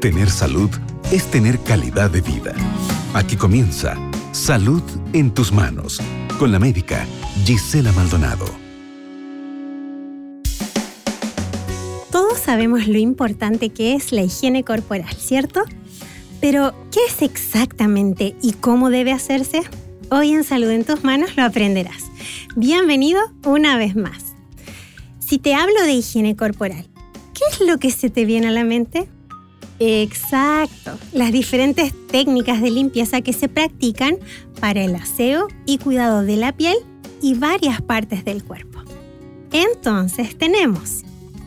Tener salud es tener calidad de vida. Aquí comienza Salud en tus manos con la médica Gisela Maldonado. Todos sabemos lo importante que es la higiene corporal, ¿cierto? Pero, ¿qué es exactamente y cómo debe hacerse? Hoy en Salud en tus manos lo aprenderás. Bienvenido una vez más. Si te hablo de higiene corporal, ¿qué es lo que se te viene a la mente? Exacto, las diferentes técnicas de limpieza que se practican para el aseo y cuidado de la piel y varias partes del cuerpo. Entonces tenemos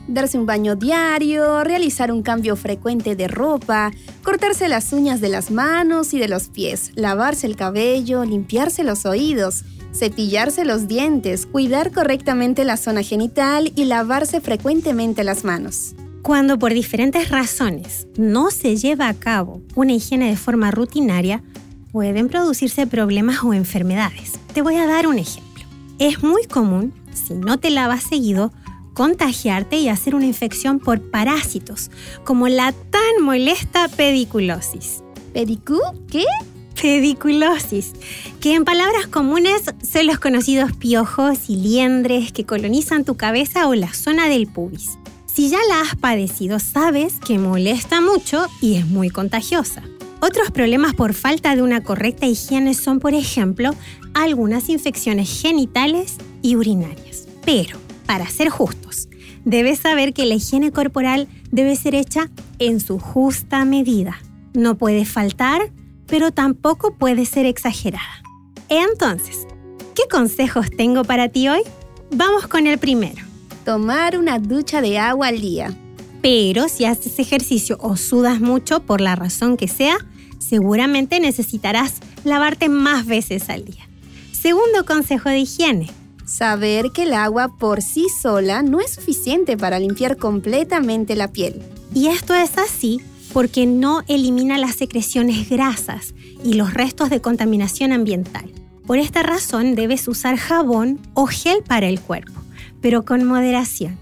darse un baño diario, realizar un cambio frecuente de ropa, cortarse las uñas de las manos y de los pies, lavarse el cabello, limpiarse los oídos, cepillarse los dientes, cuidar correctamente la zona genital y lavarse frecuentemente las manos. Cuando por diferentes razones no se lleva a cabo una higiene de forma rutinaria, pueden producirse problemas o enfermedades. Te voy a dar un ejemplo. Es muy común, si no te lavas seguido, contagiarte y hacer una infección por parásitos, como la tan molesta pediculosis. ¿Pedicú? ¿Qué? Pediculosis, que en palabras comunes son los conocidos piojos y liendres que colonizan tu cabeza o la zona del pubis. Si ya la has padecido, sabes que molesta mucho y es muy contagiosa. Otros problemas por falta de una correcta higiene son, por ejemplo, algunas infecciones genitales y urinarias. Pero, para ser justos, debes saber que la higiene corporal debe ser hecha en su justa medida. No puede faltar, pero tampoco puede ser exagerada. Entonces, ¿qué consejos tengo para ti hoy? Vamos con el primero tomar una ducha de agua al día. Pero si haces ejercicio o sudas mucho por la razón que sea, seguramente necesitarás lavarte más veces al día. Segundo consejo de higiene. Saber que el agua por sí sola no es suficiente para limpiar completamente la piel. Y esto es así porque no elimina las secreciones grasas y los restos de contaminación ambiental. Por esta razón debes usar jabón o gel para el cuerpo pero con moderación.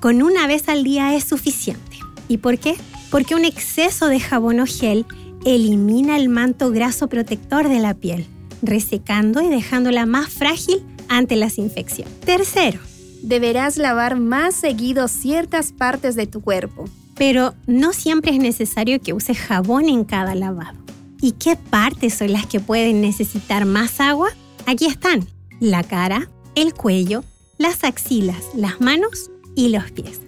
Con una vez al día es suficiente. ¿Y por qué? Porque un exceso de jabón o gel elimina el manto graso protector de la piel, resecando y dejándola más frágil ante las infecciones. Tercero, deberás lavar más seguido ciertas partes de tu cuerpo. Pero no siempre es necesario que uses jabón en cada lavado. ¿Y qué partes son las que pueden necesitar más agua? Aquí están. La cara, el cuello, las axilas, las manos y los pies.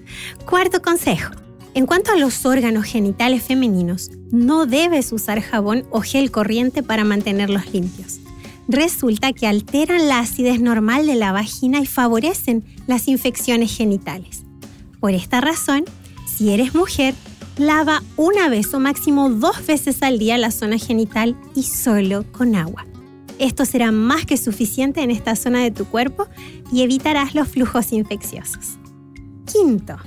Cuarto consejo. En cuanto a los órganos genitales femeninos, no debes usar jabón o gel corriente para mantenerlos limpios. Resulta que alteran la acidez normal de la vagina y favorecen las infecciones genitales. Por esta razón, si eres mujer, lava una vez o máximo dos veces al día la zona genital y solo con agua. Esto será más que suficiente en esta zona de tu cuerpo y evitarás los flujos infecciosos. Quinto,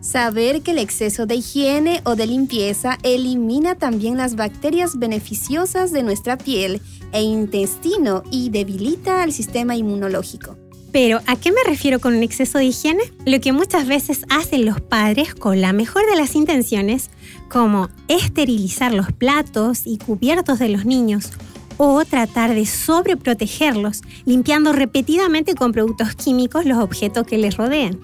Saber que el exceso de higiene o de limpieza elimina también las bacterias beneficiosas de nuestra piel e intestino y debilita al sistema inmunológico. Pero, ¿a qué me refiero con un exceso de higiene? Lo que muchas veces hacen los padres con la mejor de las intenciones, como esterilizar los platos y cubiertos de los niños o tratar de sobreprotegerlos limpiando repetidamente con productos químicos los objetos que les rodean.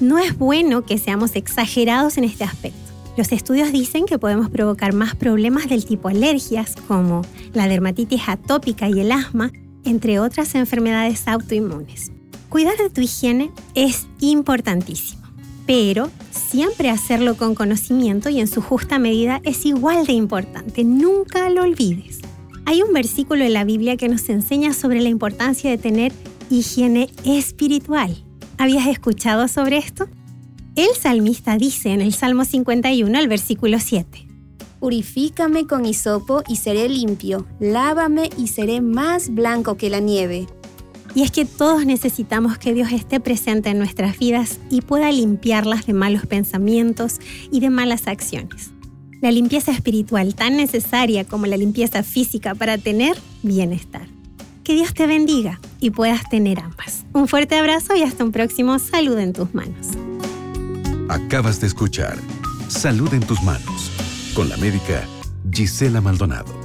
No es bueno que seamos exagerados en este aspecto. Los estudios dicen que podemos provocar más problemas del tipo alergias como la dermatitis atópica y el asma, entre otras enfermedades autoinmunes. Cuidar de tu higiene es importantísimo, pero siempre hacerlo con conocimiento y en su justa medida es igual de importante. Nunca lo olvides. Hay un versículo en la Biblia que nos enseña sobre la importancia de tener higiene espiritual. ¿Habías escuchado sobre esto? El salmista dice en el Salmo 51, el versículo 7. Purifícame con hisopo y seré limpio, lávame y seré más blanco que la nieve. Y es que todos necesitamos que Dios esté presente en nuestras vidas y pueda limpiarlas de malos pensamientos y de malas acciones la limpieza espiritual tan necesaria como la limpieza física para tener bienestar. Que Dios te bendiga y puedas tener ambas. Un fuerte abrazo y hasta un próximo Salud en tus manos. Acabas de escuchar Salud en tus manos Con la médica Gisela Maldonado.